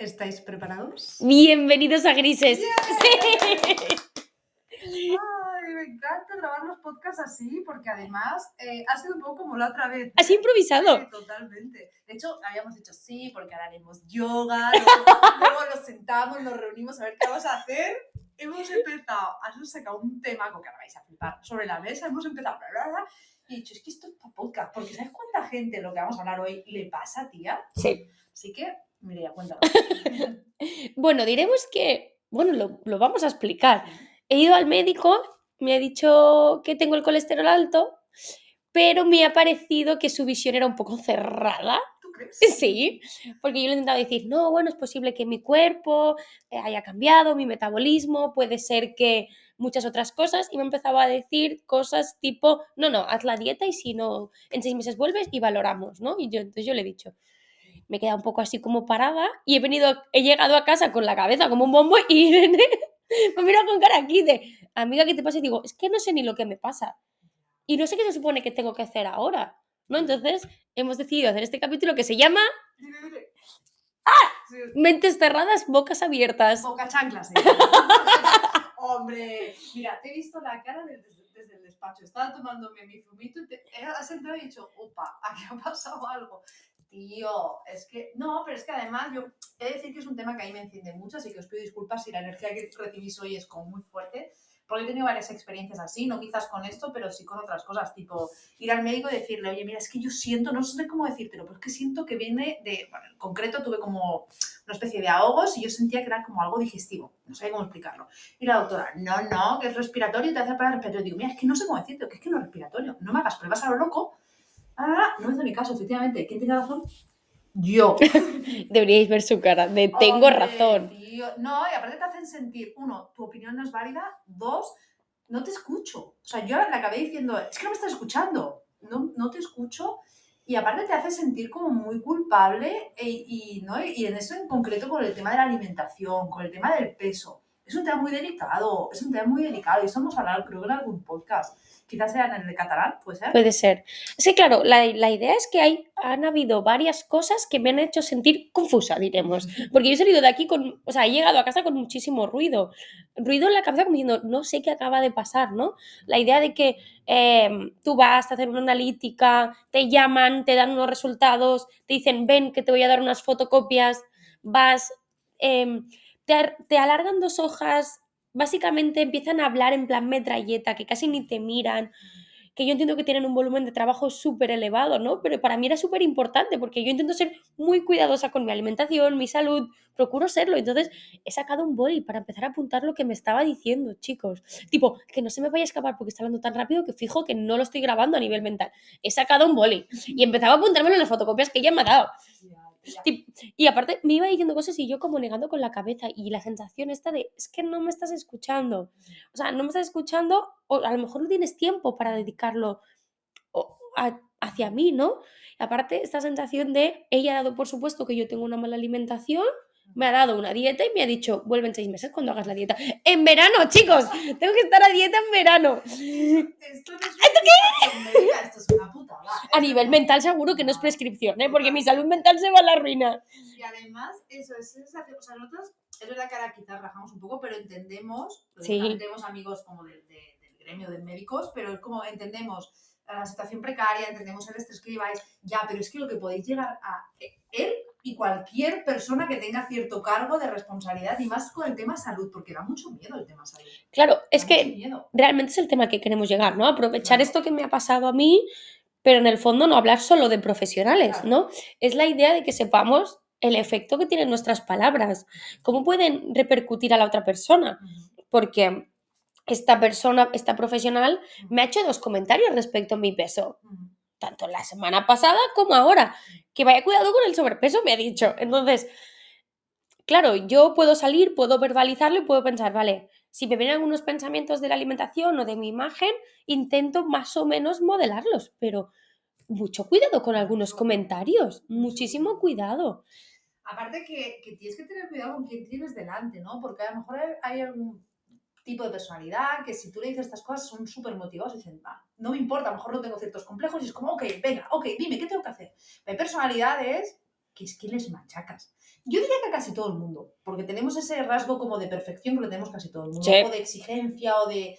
¿Estáis preparados? Bienvenidos a Grises. Ay, me encanta grabar los podcasts así, porque además eh, ha sido un poco como la otra vez. Así improvisado. Sí, totalmente. De hecho, habíamos dicho sí, porque ahora haremos yoga, luego, luego nos sentamos, nos reunimos a ver qué vamos a hacer. Hemos empezado, has sacado un tema que ahora vais a flipar sobre la mesa, hemos empezado, bla, bla, bla, y he dicho, es que esto es para podcast, porque ¿sabes cuánta gente lo que vamos a hablar hoy le pasa, tía? Sí. Así que, Mireia, cuéntalo. Bueno, diremos que, bueno, lo, lo vamos a explicar. He ido al médico, me ha dicho que tengo el colesterol alto, pero me ha parecido que su visión era un poco cerrada. ¿Tú crees? Sí, porque yo le he intentado decir, no, bueno, es posible que mi cuerpo eh, haya cambiado, mi metabolismo, puede ser que muchas otras cosas, y me empezaba a decir cosas tipo, no, no, haz la dieta y si no, en seis meses vuelves y valoramos, ¿no? Y yo, entonces yo le he dicho, me he quedado un poco así como parada y he venido, he llegado a casa con la cabeza como un bombo y Irene me mira con cara aquí de, amiga, ¿qué te pasa? Y digo, es que no sé ni lo que me pasa. Y no sé qué se supone que tengo que hacer ahora, ¿no? Entonces hemos decidido hacer este capítulo que se llama. Sí, Mentes cerradas, bocas abiertas. Boca chanclas. Hombre, mira, te he visto la cara desde, desde el despacho. Estaba tomándome mi zumito y te, eh, has entrado y he dicho, opa, aquí ha pasado algo. Tío, es que, no, pero es que además yo he de decir que es un tema que a mí me enciende mucho, así que os pido disculpas si la energía que recibís hoy es como muy fuerte, porque he tenido varias experiencias así, no quizás con esto, pero sí con otras cosas, tipo ir al médico y decirle, oye, mira, es que yo siento, no sé cómo decírtelo, pero es que siento que viene de, bueno, en concreto tuve como una especie de ahogos y yo sentía que era como algo digestivo, no sabía cómo explicarlo. Y la doctora, no, no, que es respiratorio y te hace para respiratorio. Digo, mira, es que no sé cómo decirte, que es que no es respiratorio, no me hagas pruebas a lo loco. Ah, no me hizo ni caso, efectivamente. ¿Quién tiene razón? Yo. Deberíais ver su cara de tengo Hombre, razón. tío. No, y aparte te hacen sentir, uno, tu opinión no es válida, dos, no te escucho. O sea, yo le acabé diciendo, es que no me estás escuchando, no, no te escucho. Y aparte te hace sentir como muy culpable e- y, ¿no? y en eso en concreto con el tema de la alimentación, con el tema del peso. Es un tema muy delicado, es un tema muy delicado y eso hemos hablado creo que en algún podcast. Quizás sea en el de catalán, puede ser. Puede ser. Sí, claro, la, la idea es que hay, han habido varias cosas que me han hecho sentir confusa, diremos. Porque yo he salido de aquí con, o sea, he llegado a casa con muchísimo ruido. Ruido en la cabeza como diciendo, no sé qué acaba de pasar, ¿no? La idea de que eh, tú vas a hacer una analítica, te llaman, te dan unos resultados, te dicen, ven que te voy a dar unas fotocopias, vas, eh, te, ar- te alargan dos hojas, básicamente empiezan a hablar en plan metralleta, que casi ni te miran que yo entiendo que tienen un volumen de trabajo súper elevado, ¿no? Pero para mí era súper importante porque yo intento ser muy cuidadosa con mi alimentación, mi salud, procuro serlo. Entonces he sacado un boli para empezar a apuntar lo que me estaba diciendo, chicos. Tipo, que no se me vaya a escapar porque está hablando tan rápido que fijo que no lo estoy grabando a nivel mental. He sacado un boli y empezaba a apuntármelo en las fotocopias que ella me ha dado. Y aparte me iba diciendo cosas y yo como negando con la cabeza y la sensación esta de es que no me estás escuchando. O sea, no me estás escuchando o a lo mejor no tienes tiempo para dedicarlo a- hacia mí, ¿no? Aparte esta sensación de ella ha dado por supuesto que yo tengo una mala alimentación, me ha dado una dieta y me ha dicho vuelve en seis meses cuando hagas la dieta. En verano, chicos, tengo que estar a dieta en verano. Esto no es una qué? Esto es una putada. A nivel mental seguro que no es prescripción, ¿eh? porque mi salud mental se va a la ruina. Y además, eso es sensación. O sea, nosotros, es verdad que ahora quizás rajamos un poco, pero entendemos, Sí. tenemos amigos como del, de- del gremio de médicos, pero es como entendemos la situación precaria, entendemos el estrés que lleváis, ya, pero es que lo que podéis llegar a él y cualquier persona que tenga cierto cargo de responsabilidad y más con el tema salud, porque da mucho miedo el tema salud. Claro, es que miedo. realmente es el tema que queremos llegar, ¿no? Aprovechar Claro. esto que me ha pasado a mí, pero en el fondo no hablar solo de profesionales, Claro. ¿no? Es la idea de que sepamos el efecto que tienen nuestras palabras, cómo pueden repercutir a la otra persona, porque esta persona, esta profesional, me ha hecho dos comentarios respecto a mi peso, tanto la semana pasada como ahora, que vaya cuidado con el sobrepeso, me ha dicho. Entonces, claro, yo puedo salir, puedo verbalizarlo y puedo pensar, vale, si me vienen algunos pensamientos de la alimentación o de mi imagen, intento más o menos modelarlos, pero mucho cuidado con algunos comentarios, muchísimo cuidado. Aparte que, que tienes que tener cuidado con quién tienes delante, ¿no? Porque a lo mejor hay, hay algún tipo de personalidad que si tú le dices estas cosas son súper motivados y dicen, va, no me importa, a lo mejor no tengo ciertos complejos y es como, ok, venga, ok, dime, ¿qué tengo que hacer? Hay personalidades que es que les machacas. Yo diría que a casi todo el mundo, porque tenemos ese rasgo como de perfección que lo tenemos casi todo el mundo, Sí. o de exigencia, o de...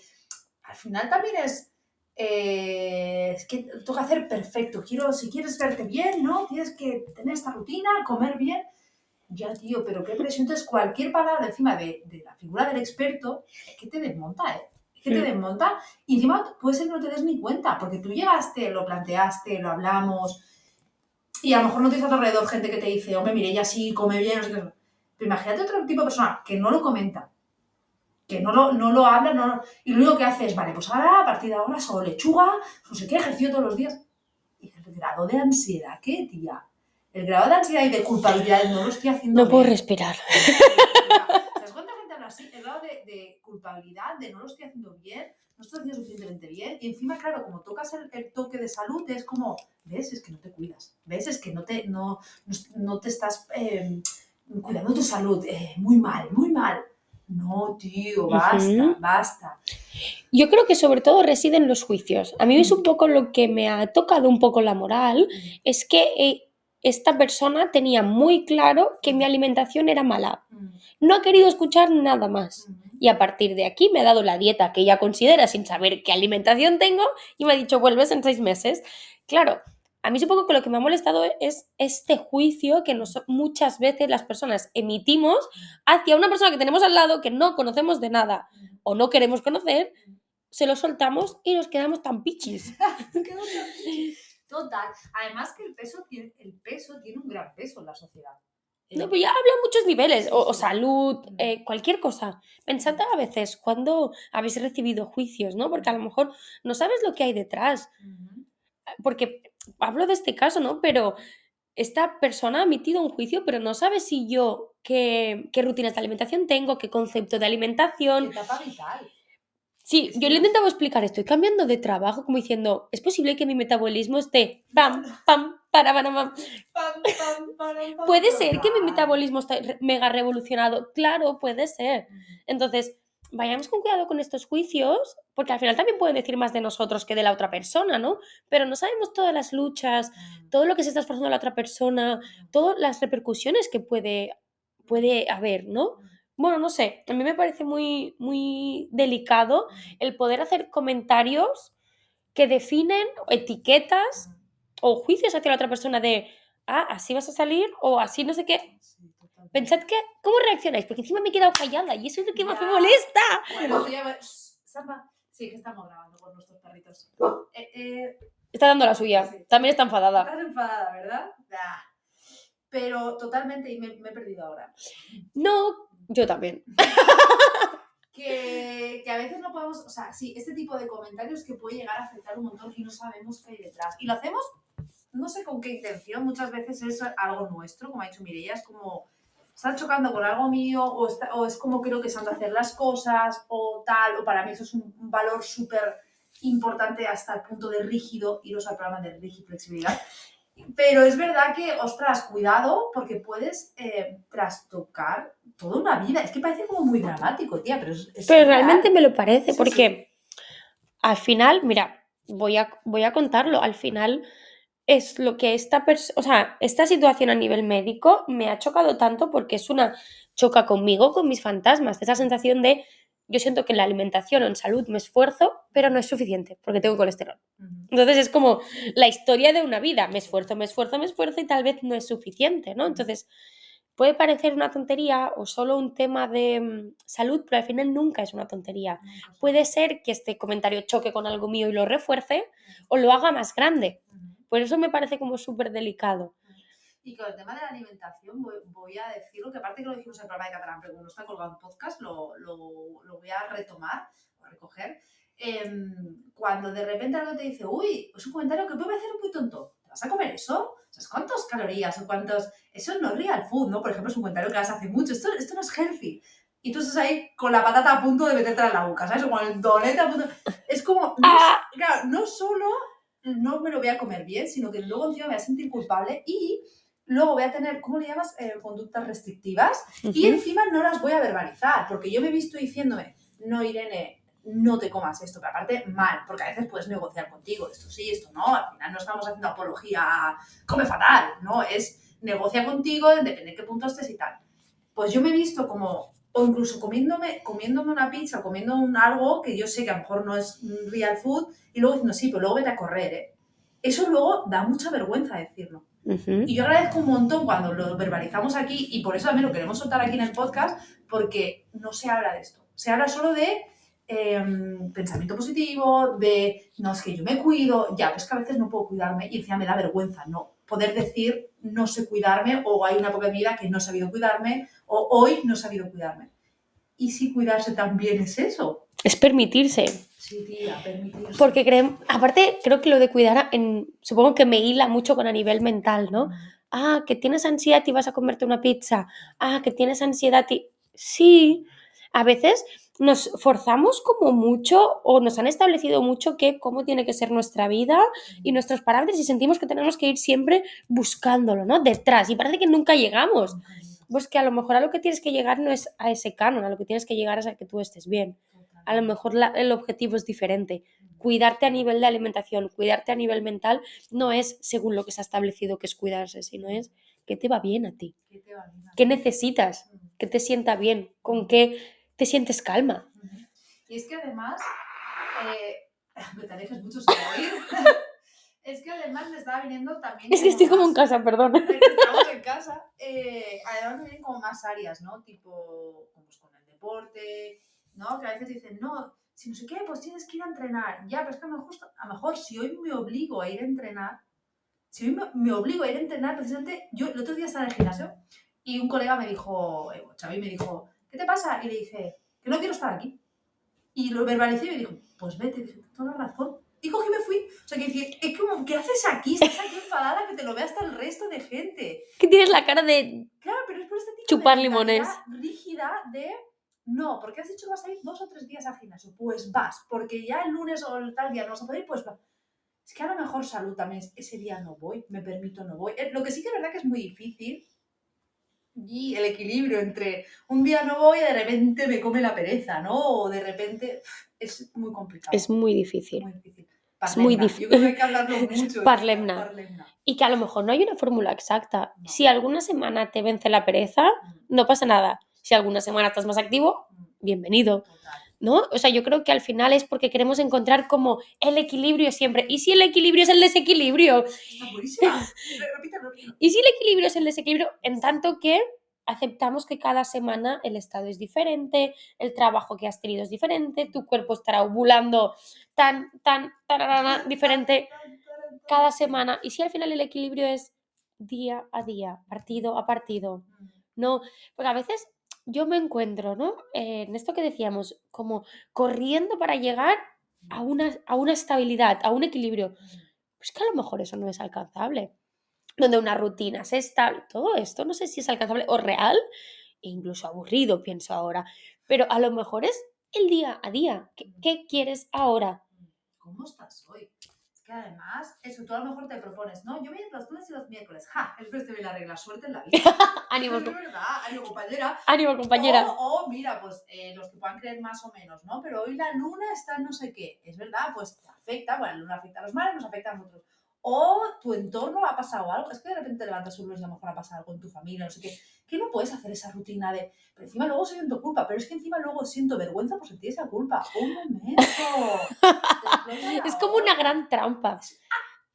Al final también es... eh, es que toca hacer perfecto. Quiero, si quieres verte bien, ¿no? Tienes que tener esta rutina, comer bien. Ya, tío, pero qué presión. Entonces, cualquier palabra encima de, de la figura del experto, es que te desmonta, ¿eh? Es que te desmonta. Y encima puede ser que no te des ni cuenta, porque tú llegaste, lo planteaste, lo hablamos, y a lo mejor no tienes a tu alrededor gente que te dice, hombre, mire, ella sí come bien, no sé qué. Pero imagínate otro tipo de persona que no lo comenta, que no lo, no lo habla, no lo- y lo único que hace es, vale, pues ahora a partir de ahora solo lechuga, no sé qué, ejercicio todos los días. Y el grado de ansiedad, ¿qué, tía? El grado de ansiedad y de culpabilidad, no lo estoy haciendo No puedo respirar. ¿Sabes cuánta gente habla así? El grado de, de culpabilidad, de no lo estoy haciendo bien, no estoy haciendo suficientemente bien. Y encima, claro, como tocas el, el toque de salud, es como, ¿ves? Es que no te cuidas. ¿Ves? Es que no te, no, no, no te estás eh, cuidando tu salud. Eh, muy mal, muy mal. No, tío, basta, basta. Yo creo que sobre todo residen los juicios. A mí es un poco lo que me ha tocado un poco la moral, es que eh, esta persona tenía muy claro que mi alimentación era mala. No ha querido escuchar nada más. Y a partir de aquí me ha dado la dieta que ella considera sin saber qué alimentación tengo y me ha dicho vuelves en seis meses. Claro, a mí supongo que lo que me ha molestado es este juicio que muchas veces las personas emitimos hacia una persona que tenemos al lado que no conocemos de nada o no queremos conocer, se lo soltamos y nos quedamos tan pichis. Total. Además que el peso tiene, el peso tiene un gran peso en la sociedad. No, pues ya hablo a muchos niveles, o, salud, Mm. eh, cualquier cosa. Pensad a veces cuando habéis recibido juicios, ¿no? Porque a lo mejor no sabes lo que hay detrás. Porque hablo de este caso, ¿no? Pero esta persona ha emitido un juicio, pero no sabe si yo qué, qué rutinas de alimentación tengo, qué concepto de alimentación. Etapa vital. Sí, yo le intentaba explicar, estoy cambiando de trabajo, como diciendo, es posible que mi metabolismo esté pam, pam, para, para, pam. Puede ser que mi metabolismo esté mega revolucionado, claro, puede ser. Entonces, vayamos con cuidado con estos juicios, porque al final también pueden decir más de nosotros que de la otra persona, ¿no? Pero no sabemos todas las luchas, todo lo que se está esforzando la otra persona, todas las repercusiones que puede, puede haber, ¿no? Bueno, no sé, a mí me parece muy, muy delicado el poder hacer comentarios que definen etiquetas o juicios hacia la otra persona de, ah, así vas a salir o así no sé qué. Pensad que, ¿cómo reaccionáis? Porque encima me he quedado callada y eso es lo que más me molesta. Bueno, ya Samba. Sí, que estamos grabando con nuestros perritos. Eh, eh, Está dando la suya, Sí. también está enfadada. estás enfadada, ¿verdad? Pero totalmente, y me, me he perdido ahora. No, yo también. Que, que a veces no podemos, o sea, sí, este tipo de comentarios que puede llegar a afectar un montón y no sabemos qué hay detrás. Y lo hacemos, no sé con qué intención, muchas veces es algo nuestro, como ha dicho Mireia, es como, están chocando con algo mío, o, está- o es como creo que se han de hacer las cosas, o tal, o para mí eso es un, un valor súper importante hasta el punto de rígido, iros al programa de rígido flexibilidad. Pero es verdad que, ostras, cuidado, porque puedes eh, trastocar toda una vida. Es que parece como muy dramático, tía, pero es, es Pero real. realmente me lo parece, Sí, porque al final, mira, voy a, voy a contarlo, al final es lo que esta persona, o sea, esta situación a nivel médico me ha chocado tanto porque es una choca conmigo, con mis fantasmas, esa sensación de yo siento que en la alimentación o en salud me esfuerzo, pero no es suficiente porque tengo colesterol. Entonces es como la historia de una vida, me esfuerzo, me esfuerzo, me esfuerzo y tal vez no es suficiente, ¿no? Entonces puede parecer una tontería o solo un tema de mm, salud, pero al final nunca es una tontería. Puede ser que este comentario choque con algo mío y lo refuerce o lo haga más grande. Por eso me parece como súper delicado. Y con el tema de la alimentación voy, voy a decirlo, que aparte que lo dijimos en el programa de Catalán, pero como no está colgado en podcast, lo, lo, lo voy a retomar o recoger. Em, cuando de repente algo te dice, uy, es un comentario que puede parecer muy tonto, ¿te vas a comer eso? ¿Sabes cuántas calorías o cuántos...? Eso no es real food, ¿no? Por ejemplo, es un comentario que vas a hacer mucho, esto, esto no es healthy. Y tú estás ahí con la patata a punto de meterte en la boca, ¿sabes? O con el donete a punto... Es como... No, Ah. Claro, no solo no me lo voy a comer bien, sino que luego encima me voy a sentir culpable y luego voy a tener, ¿cómo le llamas? Eh, conductas restrictivas y Ujú. encima no las voy a verbalizar, porque yo me he visto diciéndome, no, Irene, no te comas esto, pero aparte mal, porque a veces puedes negociar contigo, esto sí, esto no, al final no estamos haciendo apología a come fatal, no, es negocia contigo, depende de qué punto estés y tal. Pues yo me he visto como, o incluso comiéndome, comiéndome una pizza, comiendo un algo que yo sé que a lo mejor no es real food, y luego diciendo, sí, pero luego vete a correr, ¿eh? Eso luego da mucha vergüenza decirlo. Y yo agradezco un montón cuando lo verbalizamos aquí, y por eso también lo queremos soltar aquí en el podcast, porque no se habla de esto. Se habla solo de em, pensamiento positivo, de no es que yo me cuido, ya, pues que a veces no puedo cuidarme y encima me da vergüenza no poder decir no sé cuidarme o hay una época de mi vida que no he sabido cuidarme o hoy no he sabido cuidarme. ¿Y si cuidarse también es eso? Es permitirse. Sí, tía, permitirse. Porque creen, aparte, creo que lo de cuidar, en, supongo que me hila mucho con a nivel mental, ¿no? Ah, que tienes ansiedad y vas a comerte una pizza. Ah, que tienes ansiedad y... Sí, a veces nos forzamos como mucho o nos han establecido mucho que cómo tiene que ser nuestra vida y nuestros parámetros y sentimos que tenemos que ir siempre buscándolo, ¿no? Detrás y parece que nunca llegamos. Pues que a lo mejor a lo que tienes que llegar no es a ese canon, a lo que tienes que llegar es a que tú estés bien. A lo mejor la- el objetivo es diferente. Cuidarte a nivel de alimentación, cuidarte a nivel mental, no es según lo que se ha establecido que es cuidarse, sino es que te va bien a ti, ¿Qué te va bien? qué necesitas, que te sienta bien, con qué te sientes calma. Y es que además, eh, me te alejas mucho sin oír. es que además me estaba viniendo también. Es que estoy como en más- casa, perdón. Estamos en casa. eh, además me vienen como más áreas, ¿no? Tipo, pues con el deporte, ¿no? Que a veces dicen, no, si no sé qué, pues tienes que ir a entrenar. Ya, pero es que a lo mejor, a lo mejor si hoy me obligo a ir a entrenar, si hoy me, me obligo a ir a entrenar, precisamente, yo el otro día estaba en el gimnasio y un colega me dijo, eh, Xavi me dijo, ¿qué te pasa? Y le dije, que no quiero estar aquí. Y lo verbalicé y me dijo, pues vete, dije, toda la razón. Y cogí y me fui. O sea, que decir, es como, ¿qué haces aquí? Estás aquí enfadada que te lo vea hasta el resto de gente. Que tienes la cara de... Claro, pero es por este tipo Chupar de limones. rígida de no, porque has dicho que vas a ir dos o tres días al gimnasio. Pues vas, porque ya el lunes o el tal día no vas a poder ir, pues va. Es que a lo mejor salud también es, ese día no voy, me permito no voy. Eh, Lo que sí que es verdad que es muy difícil y el equilibrio entre un día no voy y de repente me come la pereza, ¿no? O de repente es muy complicado. Es muy difícil. muy difícil. es muy Parlemna. difícil. Yo creo que hay que hablarlo mucho. Parlemna. Parlemna. Y que a lo mejor no hay una fórmula exacta. No. Si alguna semana te vence la pereza, no pasa nada. Si alguna semana estás más activo, Mm, bienvenido. ¿No? O sea, yo creo que al final es porque queremos encontrar como el equilibrio siempre. ¿Y si el equilibrio es el desequilibrio? ¿Y si el equilibrio es el desequilibrio? En tanto que aceptamos que cada semana el estado es diferente, el trabajo que has tenido es diferente, tu cuerpo estará ovulando tan, tan, tararara, diferente cada semana. ¿Y si al final el equilibrio es día a día, partido a partido? No, porque a veces yo me encuentro, ¿no? Eh, en esto que decíamos, como corriendo para llegar a una, a una estabilidad, a un equilibrio. Pues que a lo mejor eso no es alcanzable. Donde una rutina es estable, todo esto no sé si es alcanzable o real, e incluso aburrido, pienso ahora. Pero a lo mejor es el día a día. ¿Qué, qué quieres ahora? ¿Cómo estás hoy? Que además, eso tú a lo mejor te propones, ¿no? Yo voy a ir los lunes y los miércoles. ¡Ja! El te ve la regla, suerte en la vida. Ánimo, es verdad, ánimo, compañera. ánimo compañera. O, o, mira, pues eh, los que puedan creer más o menos, ¿no? Pero hoy la luna está en no sé qué. Es verdad, pues te afecta, bueno, la luna afecta a los mares, nos afecta a nosotros. O tu entorno ha pasado algo, es que de repente te levantas un lunes y a lo mejor ha pasado algo en tu familia, no sé qué. Que no puedes hacer esa rutina de. Pero encima luego siento culpa, pero es que encima luego siento vergüenza por sentir esa culpa. ¡Un momento! Es como una gran trampa.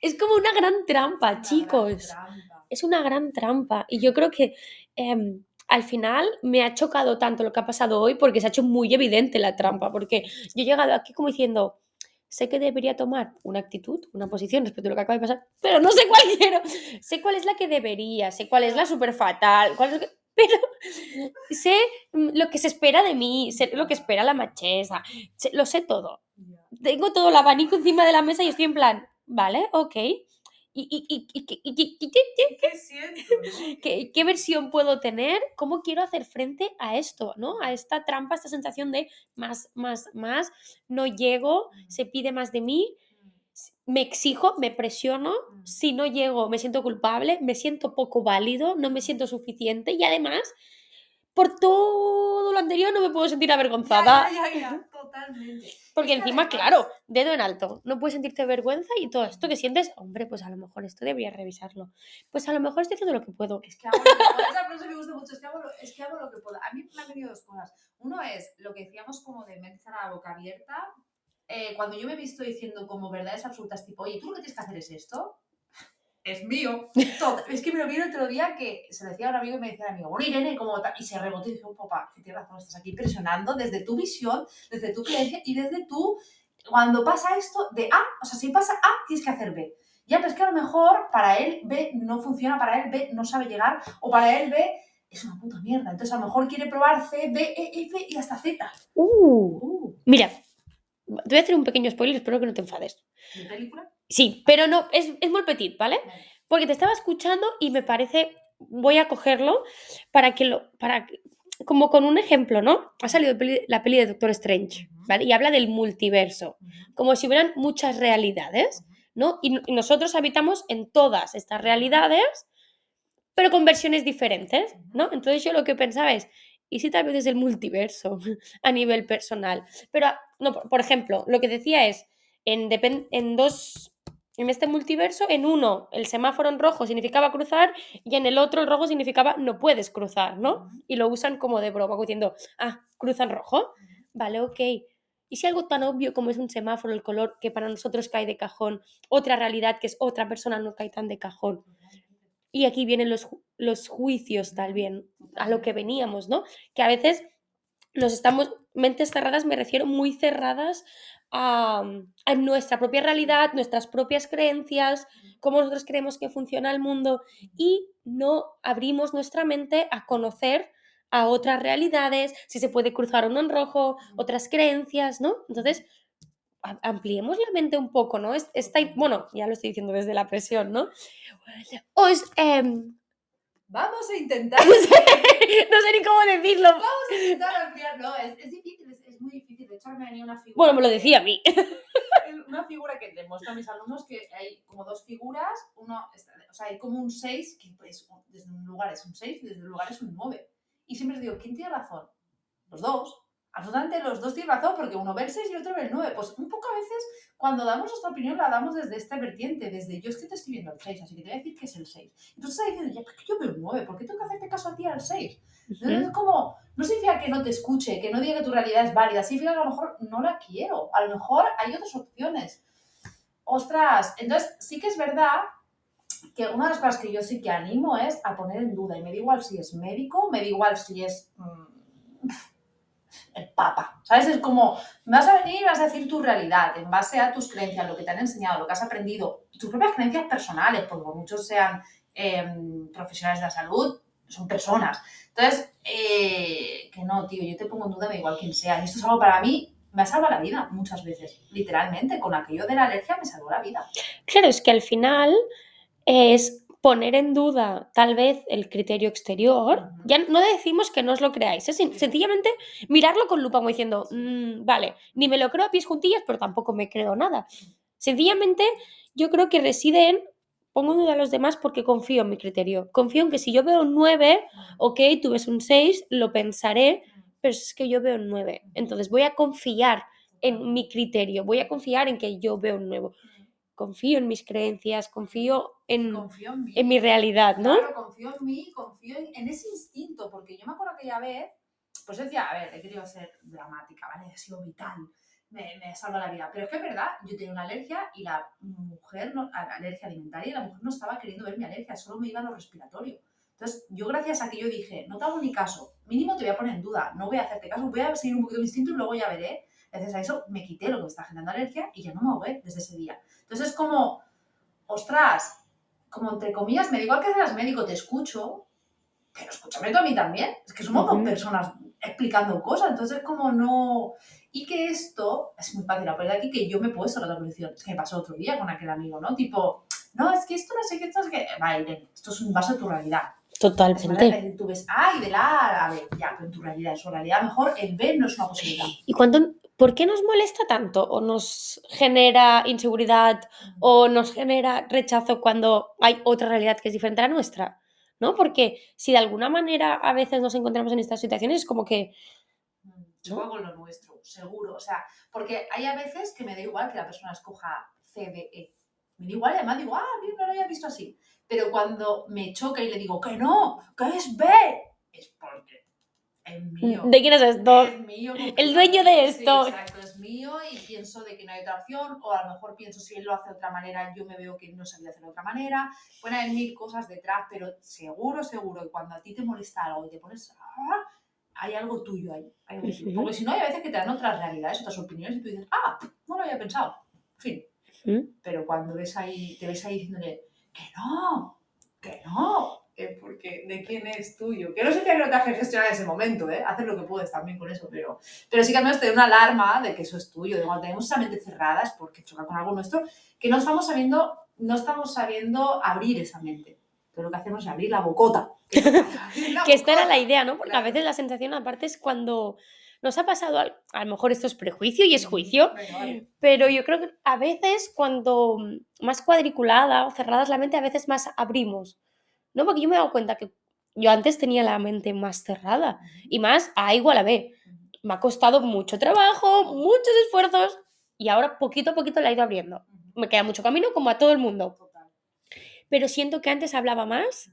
Es como una gran trampa, Una gran chicos. trampa. Es una gran trampa. Y yo creo que em, al final me ha chocado tanto lo que ha pasado hoy porque se ha hecho muy evidente la trampa. Porque yo he llegado aquí como diciendo, sé que debería tomar una actitud, una posición respecto a lo que acaba de pasar, pero no sé cuál quiero. Sé cuál es la que debería, sé cuál es la super fatal, cuál es que- pero sé mm, lo que se espera de mí, sé lo que espera la machesa, lo sé todo tengo todo el abanico encima de la mesa y estoy en plan, vale, ok. ¿Qué versión puedo tener? ¿Cómo quiero hacer frente a esto, ¿no? A esta trampa, esta sensación de más, más, más, no llego, se pide más de mí, me exijo, me presiono, si no llego me siento culpable, me siento poco válido, no me siento suficiente y además por todo lo anterior no me puedo sentir avergonzada. ya, ya, ya, totalmente. Porque encima, claro, dedo en alto, no puedes sentirte vergüenza y todo esto que sientes, hombre, pues a lo mejor esto debería revisarlo. Pues a lo mejor estoy haciendo lo que puedo. Es que hago lo que puedo. Esa frase me gusta mucho. Es que, hago lo, es que hago lo que puedo. A mí me han venido dos cosas. Uno es lo que decíamos como de mente a la boca abierta. Eh, cuando yo me he visto diciendo como verdades absolutas, tipo, oye, tú lo que tienes que hacer es esto, es mío. Todo. Es que me lo vi el otro día que se lo decía a un amigo y me decía amigo, bueno, Irene, como tal, y se rebotó y dije, oh, papá, que tienes razón, estás aquí presionando desde tu visión, desde tu creencia y desde tu, cuando pasa esto de A, o sea, si pasa A, tienes que hacer B. Ya, pero es que a lo mejor para él B no funciona, para él B no sabe llegar, o para él B es una puta mierda. Entonces a lo mejor quiere probar C, B, E, F y hasta Z. Uh, Uh, mira, te voy a hacer un pequeño spoiler, espero que no te enfades. ¿De película? Sí, pero no, es, es muy petit, ¿vale? Vale. Porque te estaba escuchando y me parece, voy a cogerlo para que lo, para como con un ejemplo, ¿no? Ha salido peli- la peli de Doctor Strange. ¿vale? Y habla del multiverso, como si hubieran muchas realidades. ¿no? Y nosotros habitamos en todas estas realidades, pero con versiones diferentes, ¿no? Entonces yo lo que pensaba es, ¿y si tal vez es el multiverso a nivel personal? Pero, ah, no, por ejemplo, lo que decía es, en, en dos, en este multiverso, en uno el semáforo en rojo significaba cruzar y en el otro el rojo significaba no puedes cruzar, ¿no? Y lo usan como de broma, diciendo, ah, cruzan rojo, vale, ok. ¿Y si algo tan obvio como es un semáforo, el color que para nosotros cae de cajón, otra realidad que es otra persona no cae tan de cajón? Y aquí vienen los, ju- los juicios también, a lo que veníamos, ¿no? Que a veces nos estamos, mentes cerradas, me refiero muy cerradas a, a nuestra propia realidad, nuestras propias creencias, cómo nosotros creemos que funciona el mundo y no abrimos nuestra mente a conocer a otras realidades, si se puede cruzar o no en rojo, otras creencias, ¿no? Entonces, ampliemos la mente un poco, ¿no? Es- Esta, bueno, ya lo estoy diciendo desde la presión, ¿no? Os, em, Vamos a intentar. no sé ni cómo decirlo. Vamos a intentar ampliar. No, es, es difícil, es, es muy difícil. De hecho, me venía una figura. Bueno, me lo que- decía a mí. Una figura que le muestro a mis alumnos que hay como dos figuras. Uno, o sea, hay como un 6, que desde un lugar es un 6 y desde un lugar es un 9. Y siempre les digo, ¿quién tiene razón? Los dos. Absolutamente los dos tienen razón porque uno ve el 6 y el otro ve el 9. Pues un poco a veces cuando damos nuestra opinión la damos desde esta vertiente, desde yo es que te estoy viendo el 6, así que te voy a decir que es el 6. Entonces estás diciendo, ya, ¿por qué yo veo el 9? ¿Por qué tengo que hacerte caso a ti al 6? Entonces es como, no significa que no te escuche, que no diga que tu realidad es válida, significa que a lo mejor no la quiero, a lo mejor hay otras opciones. Ostras, entonces sí que es verdad que una de las cosas que yo sí que animo es a poner en duda, y me da igual si es médico, me da igual si es mm, el papa, ¿sabes? Es como, vas a venir y vas a decir tu realidad en base a tus creencias, lo que te han enseñado, lo que has aprendido, tus propias creencias personales, porque por muchos sean em, profesionales de la salud, son personas. Entonces, eh, que no, tío, yo te pongo en duda, me igual quien sea. Y esto es algo para mí, me ha salvado la vida muchas veces. Literalmente, con aquello de la alergia me salvó la vida. Claro, es que al final es poner en duda tal vez el criterio exterior. Ya no decimos que no os lo creáis, es Sí. sencillamente mirarlo con lupa como diciendo, "Mm, vale, ni me lo creo a pies juntillas, pero tampoco me creo nada. Sencillamente yo creo que reside en, pongo en duda a los demás porque confío en mi criterio. Confío en que si yo veo un 9, ok, tú ves un 6, lo pensaré, pero es que yo veo un 9. Entonces voy a confiar en mi criterio, voy a confiar en que yo veo un nuevo. Confío en mis creencias, confío en, Confío en mí. en mi realidad, ¿no? Claro, confío en mí, confío en, en ese instinto, porque yo me acuerdo aquella vez, pues decía, a ver, he querido ser dramática, ¿vale? Ha sido vital, me, me salva la vida. Pero es que es verdad, yo tenía una alergia y la mujer, no, alergia alimentaria, y la mujer no estaba queriendo ver mi alergia, solo me iba a lo respiratorio. Entonces, yo gracias a que yo dije, no te hago ni caso, mínimo te voy a poner en duda, no voy a hacerte caso, voy a seguir un poquito mi instinto y luego ya veré. Gracias a eso me quité lo que me estaba generando alergia y ya no me ahogué desde ese día. Entonces es como, ostras, como entre comillas, me digo igual que seas médico, te escucho, pero escúchame tú a mí también. Es que somos dos personas explicando cosas, entonces como no... Y que esto, es muy fácil a poner aquí que yo me he puesto la posición. Es que me pasó otro día con aquel amigo, ¿no? Tipo, no, es que esto no sé qué, esto es que... Vale, esto es un vaso de tu realidad. Totalmente. verdad, Tú ves A y del A a B, ya, pero en tu realidad, en su realidad mejor, el B no es una posibilidad. ¿Y cuando, por qué nos molesta tanto o nos genera inseguridad o nos genera rechazo cuando hay otra realidad que es diferente a la nuestra? ¿no? Porque si de alguna manera a veces nos encontramos en estas situaciones, es como que Mm, Choca con lo nuestro, seguro. O sea, porque hay a veces que me da igual que la persona escoja CDE. Me da igual, y además digo, ah, bien, no lo había visto así. Pero cuando me choca y le digo, que no, que es B, es porque es mío. ¿de quién es esto? Es mío. El dueño de esto. Sí, exacto, es mío y pienso de que no hay otra opción, o a lo mejor pienso si él lo hace de otra manera, yo me veo que no sabía hacerlo de otra manera. Pueden haber mil cosas detrás, pero seguro, seguro que cuando a ti te molesta algo y te pones. "Ah", hay algo tuyo ahí. hay algo tuyo. Ujú. Porque si no, hay veces que te dan otras realidades, otras opiniones y tú dices, ah, no lo había pensado. En fin, ¿Mm? pero cuando ves ahí, te ves ahí diciéndole, que no, que no, es porque de quién es tuyo. Que no significa que no te gestionar en ese momento, ¿eh? Haces lo que puedes también con eso, pero, pero sí que al menos te da una alarma de que eso es tuyo. De cuando tenemos esa mente cerrada es porque choca con algo nuestro, que no estamos sabiendo, no estamos sabiendo abrir esa mente. Pero lo que hacemos es abrir la bocota. Abrir la Que esta era la idea, ¿no? Porque a veces la sensación aparte es cuando nos ha pasado, al- a lo mejor esto es prejuicio y es juicio, pero yo creo que a veces cuando más cuadriculada o cerrada es la mente, a veces más abrimos, ¿no? Porque yo me he dado cuenta que yo antes tenía la mente más cerrada y más A igual a B. Me ha costado mucho trabajo, muchos esfuerzos y ahora poquito a poquito la he ido abriendo. Me queda mucho camino como a todo el mundo, pero siento que antes hablaba más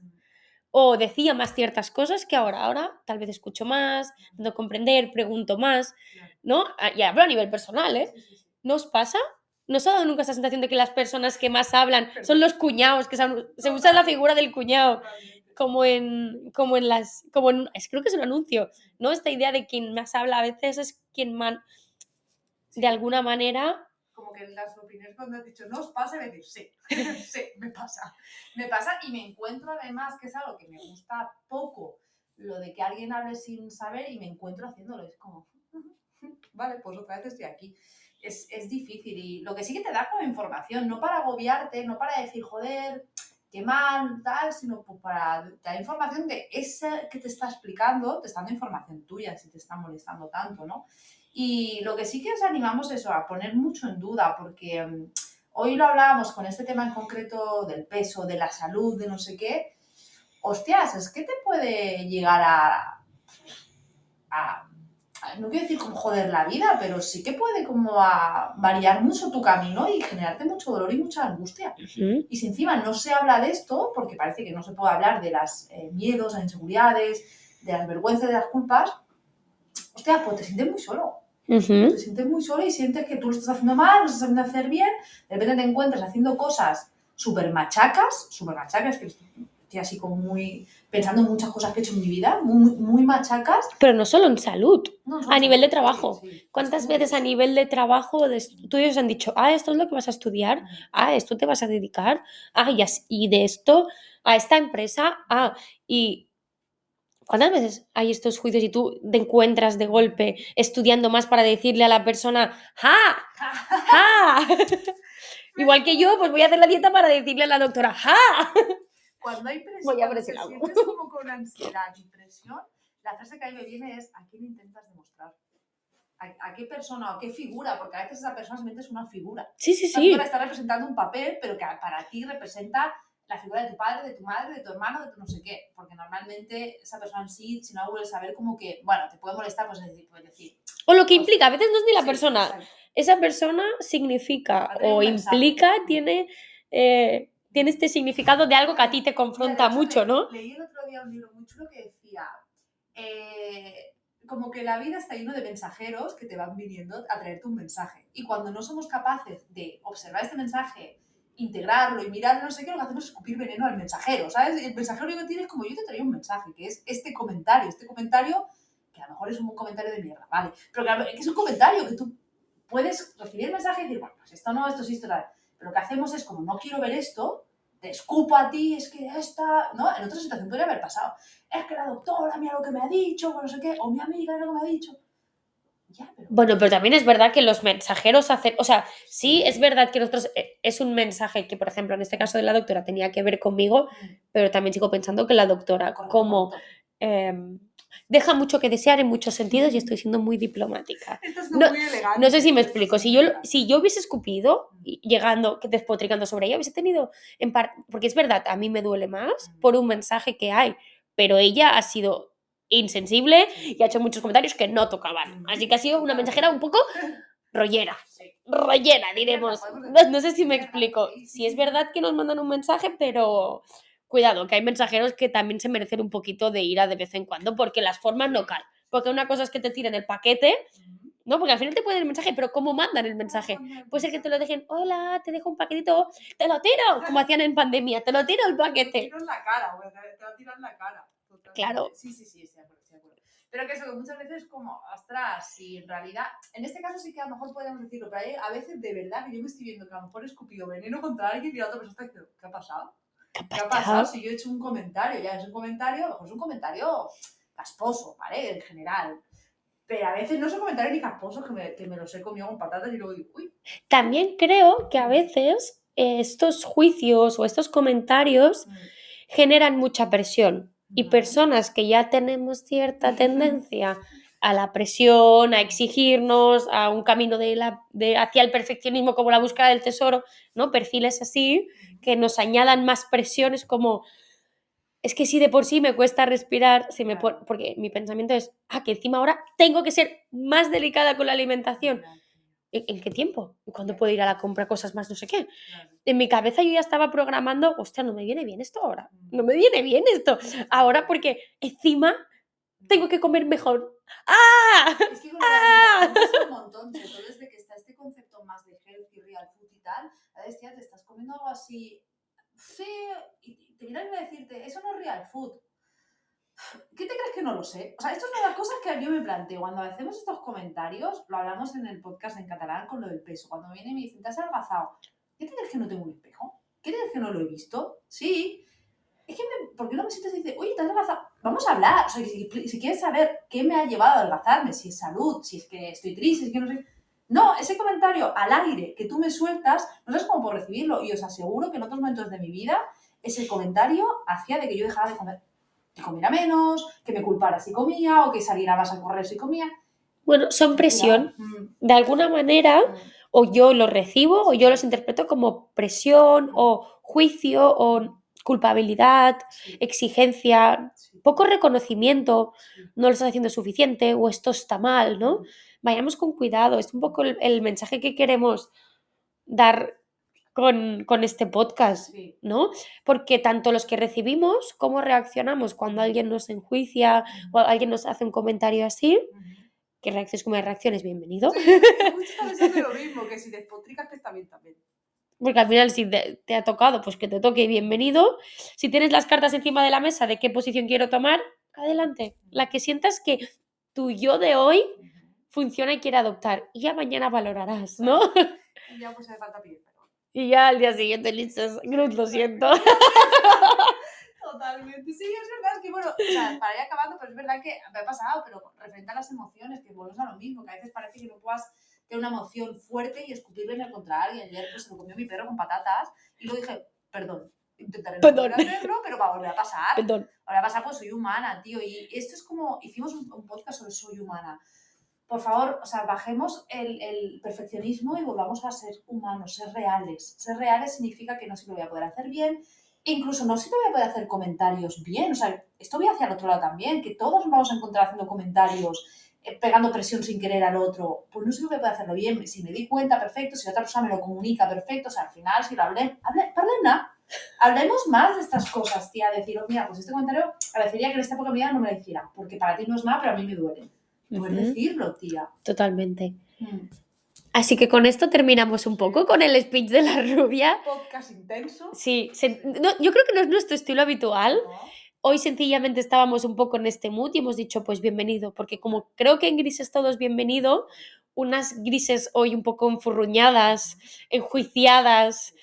o decía más ciertas cosas que ahora. Ahora tal vez escucho más, intento comprender, pregunto más. ¿no? Ah, Y hablo a nivel personal, ¿eh? ¿No os pasa? ¿No os ha dado nunca esa sensación de que las personas que más hablan son los cuñados, que se, se usa la figura del cuñado como en, como en las, como en, es, creo que es un anuncio, ¿no? Esta idea de quien más habla a veces es quien más, de alguna manera, como que las opiniones cuando has dicho no os pasa, y decir sí, sí, me pasa. Me pasa y me encuentro además que es algo que me gusta poco, lo de que alguien hable sin saber y me encuentro haciéndolo. Es como, vale, pues otra vez estoy aquí. Es, es difícil y lo que sí que te da como información, no para agobiarte, no para decir, joder, qué mal, tal, sino pues para dar información de esa que te está explicando, te está dando información tuya si te está molestando tanto, ¿no? Y lo que sí que os animamos es a poner mucho en duda, porque mm, hoy lo hablábamos con este tema en concreto del peso, de la salud, de no sé qué. Hostias, es que te puede llegar a- a- no quiero decir como joder la vida, pero sí que puede como a variar mucho tu camino y generarte mucho dolor y mucha angustia. ujú, Y si encima no se habla de esto, porque parece que no se puede hablar de los miedos, las inseguridades, de las vergüenzas, de las culpas, hostia, pues te sientes muy solo. Te sientes muy solo y sientes que tú lo estás haciendo mal, lo estás haciendo hacer bien, de repente te encuentras haciendo cosas súper machacas, súper machacas, que así como muy, pensando en muchas cosas que he hecho en mi vida, muy, muy machacas. pero no solo en salud. No, A nivel de trabajo. sí. ¿Cuántas veces a nivel de trabajo de estudios han dicho, ah, esto es lo que vas a estudiar, ah, esto te vas a dedicar, ah, y de esto a esta empresa, ah, y ¿cuántas veces hay estos juicios y tú te encuentras de golpe estudiando más para decirle a la persona, ¡ja! ¡ja! Igual que yo, pues voy a hacer la dieta para decirle a la doctora, ¡ja! Cuando hay presión, Voy a te sientes como con ansiedad y presión, la frase que a mí me viene es, ¿a quién intentas demostrar? ¿A, a qué persona o qué figura? Porque a veces esa persona simplemente es una figura. Sí, sí, Esa sí. figura está representando un papel, pero que para ti representa la figura de tu padre, de tu madre, de tu hermano, de tu no sé qué. Porque normalmente esa persona en sí, si no vuelves a ver como que, bueno, te puede molestar, pues es decir, puedes decir. O lo que implica, a veces no es ni la sí, persona, exacto. esa persona significa o implica, tiene, eh, tiene este significado de algo que a ti te confronta mucho, ¿no? Leí el otro día un libro muy chulo que decía, eh, como que la vida está lleno de mensajeros que te van viniendo a traerte un mensaje. Y cuando no somos capaces de observar este mensaje, integrarlo y mirarlo, no sé qué, lo que hacemos es escupir veneno al mensajero, ¿sabes? Y el mensajero lo único que tiene es como yo te traía un mensaje, que es este comentario, este comentario, que a lo mejor es un comentario de mierda, ¿vale? Pero que es un comentario que tú puedes recibir el mensaje y decir, bueno, pues esto no, esto sí, esto tal. Pero lo que hacemos es como no quiero ver esto, te escupo a ti, es que esta, ¿no? En otra situación podría haber pasado. Es que la doctora, mira lo que me ha dicho, o no sé qué, o mi amiga, mira lo que me ha dicho. Ya, pero... Bueno, pero también es verdad que los mensajeros hacen, o sea, sí es verdad que nosotros eh, es un mensaje que, por ejemplo, en este caso de la doctora tenía que ver conmigo, pero también sigo pensando que la doctora, como correcto. Deja mucho que desear en muchos sentidos y estoy siendo muy diplomática. Estás No- muy elegante. No sé si me explico. Si yo, si yo hubiese escupido, llegando, despotricando sobre ella, hubiese tenido, en porque es verdad, a mí me duele más por un mensaje que hay, pero ella ha sido insensible y ha hecho muchos comentarios que no tocaban. Así que ha sido una mensajera un poco rollera. Rollera, Es diremos. No, sé si me es explico. sí, Si es verdad que nos mandan un mensaje, pero cuidado, que hay mensajeros que también se merecen un poquito de ira de vez en cuando, porque las formas no caen. Porque una cosa es que te tiren el paquete. ¿no? Porque al final te pueden el mensaje, pero ¿cómo mandan el mensaje? Puede ser que te lo dejen, hola, te dejo un paquetito, te lo tiro, como hacían en pandemia, te lo tiro el Te paquete. tiro en la cara, güey, te tirar en la cara. totalmente. Claro. Sí, sí, sí, de acuerdo. Pero que eso, que muchas veces como, ostras, si en realidad, en este caso sí que a lo mejor podemos decirlo, pero hay a veces de verdad que yo me estoy viendo que a lo mejor he escupido veneno contra alguien y la otra persona está diciendo, ¿qué ha pasado? ¿Qué ha pasado? Si yo he hecho un comentario, ya es un comentario, a lo mejor es un comentario casposo, ¿vale? En general. Pero a veces no son comentarios ni casposos que me, que me los he comido con patatas y luego digo, uy, También creo que a veces eh, estos juicios o estos comentarios generan mucha presión. Y personas que ya tenemos cierta tendencia a la presión, a exigirnos, a un camino de la, de, hacia el perfeccionismo como la búsqueda del tesoro, ¿no? Perfiles así, que nos añadan más presiones como, es que si de por sí me cuesta respirar, si me porque mi pensamiento es, ah, que encima ahora tengo que ser más delicada con la alimentación. ¿En, en qué tiempo? ¿Y cuándo puedo ir a la compra cosas más no sé qué? En mi cabeza yo ya estaba programando, hostia, no me viene bien esto ahora, no me viene bien esto ahora porque encima tengo que comer mejor. ¡Ah! Es que con ¡Ah! pasa un montón, sobre todo desde que está este concepto más de healthy, real food y tal, a veces te estás comiendo algo así, sí, y te miran a decirte, eso no es real food. ¿Qué te crees que no lo sé? O sea, esto es una de las cosas que yo me planteo. Cuando hacemos estos comentarios, lo hablamos en el podcast en catalán con lo del peso. Cuando viene y me dicen, ¿te has adelgazado? ¿Qué te crees que no tengo un espejo? ¿Qué te crees que no lo he visto? Sí. Es que, me- ¿por qué no me sientes y dices, oye, te has adelgazado? Vamos a hablar. O sea, si, si quieres saber qué me ha llevado a adelgazarme, si es salud, si es que estoy triste, si es que no sé. No, ese comentario al aire que tú me sueltas, no sabes cómo puedo recibirlo. Y os aseguro que en otros momentos de mi vida, ese comentario hacía de que yo dejara de comer. Que comiera menos, que me culpara si comía, o que saliera más a correr si comía. Bueno, son presión. Mm, De alguna manera, mm, o yo los recibo, o yo los interpreto como presión, o juicio, o culpabilidad, sí, exigencia, sí, poco reconocimiento, no lo estás haciendo suficiente, o esto está mal, ¿no? Vayamos con cuidado, es un poco el, el mensaje que queremos dar con, con este podcast. ¿no? Porque tanto los que recibimos como reaccionamos cuando alguien nos enjuicia o alguien nos hace un comentario así, que reacciones como reacciones, bienvenido. Sí, estaba pensando lo mismo, que si despotricas que está bien también. Porque al final si te, te ha tocado, pues que te toque bienvenido. Si tienes las cartas encima de la mesa de qué posición quiero tomar, adelante. La que sientas que tu yo de hoy funciona y quiere adoptar. Y ya mañana valorarás, ¿no? Y ya pues hace falta pedir perdón. Y ya al día siguiente dices, Cruz, lo siento. Totalmente. Sí, es verdad, es que bueno, o sea, para ir acabando, pero es verdad que me ha pasado, pero referente a las emociones, que volvemos a lo mismo, que a veces parece que no puedas tener una emoción fuerte y escupir veneno contra alguien. Ayer pues, se lo comió mi perro con patatas y luego dije, perdón, intentaré no Perdón. volver a hacerlo, pero va a volver a pasar. Perdón. Ahora pasa, pues soy humana, tío. Y esto es como, hicimos un, un podcast sobre soy humana. Por favor, o sea, bajemos el, el perfeccionismo y volvamos a ser humanos, ser reales. Ser reales significa que no siempre voy a poder hacer bien, e incluso no siempre voy a poder hacer comentarios bien. O sea, esto voy hacia el otro lado también, que todos nos vamos a encontrar haciendo comentarios, pegando presión sin querer al otro. Pues no voy a poder hacerlo bien. Si me di cuenta, perfecto. Si la otra persona me lo comunica, perfecto. O sea, al final, si lo hablé, parlem-ne. Hablemos más de estas cosas, tía. Decir, oh, mira, pues este comentario agradecería que en esta época de mi vida no me lo hiciera, porque para ti no es nada, pero a mí me duele. Puedes Ujú, decirlo, tía. Totalmente. Mm. Así que con esto terminamos un poco con el speech de la rubia. Podcast intenso. Sí, se- no, yo creo que no es nuestro estilo habitual. ¿no? Hoy sencillamente estábamos un poco en este mood y hemos dicho pues bienvenido, porque como creo que en grises todo es bienvenido, unas grises hoy un poco enfurruñadas, enjuiciadas,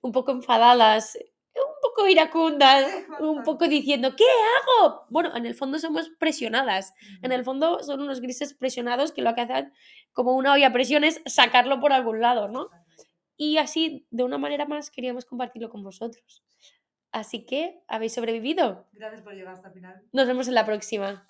un poco enfadadas, un poco iracundas, un poco diciendo ¿qué hago? Bueno, en el fondo somos presionadas, en el fondo son unos grises presionados que lo que hacen como una olla a presión es sacarlo por algún lado, ¿no? Y así, de una manera más, queríamos compartirlo con vosotros. Así que, ¿habéis sobrevivido? Gracias por llegar hasta el final. Nos vemos en la próxima.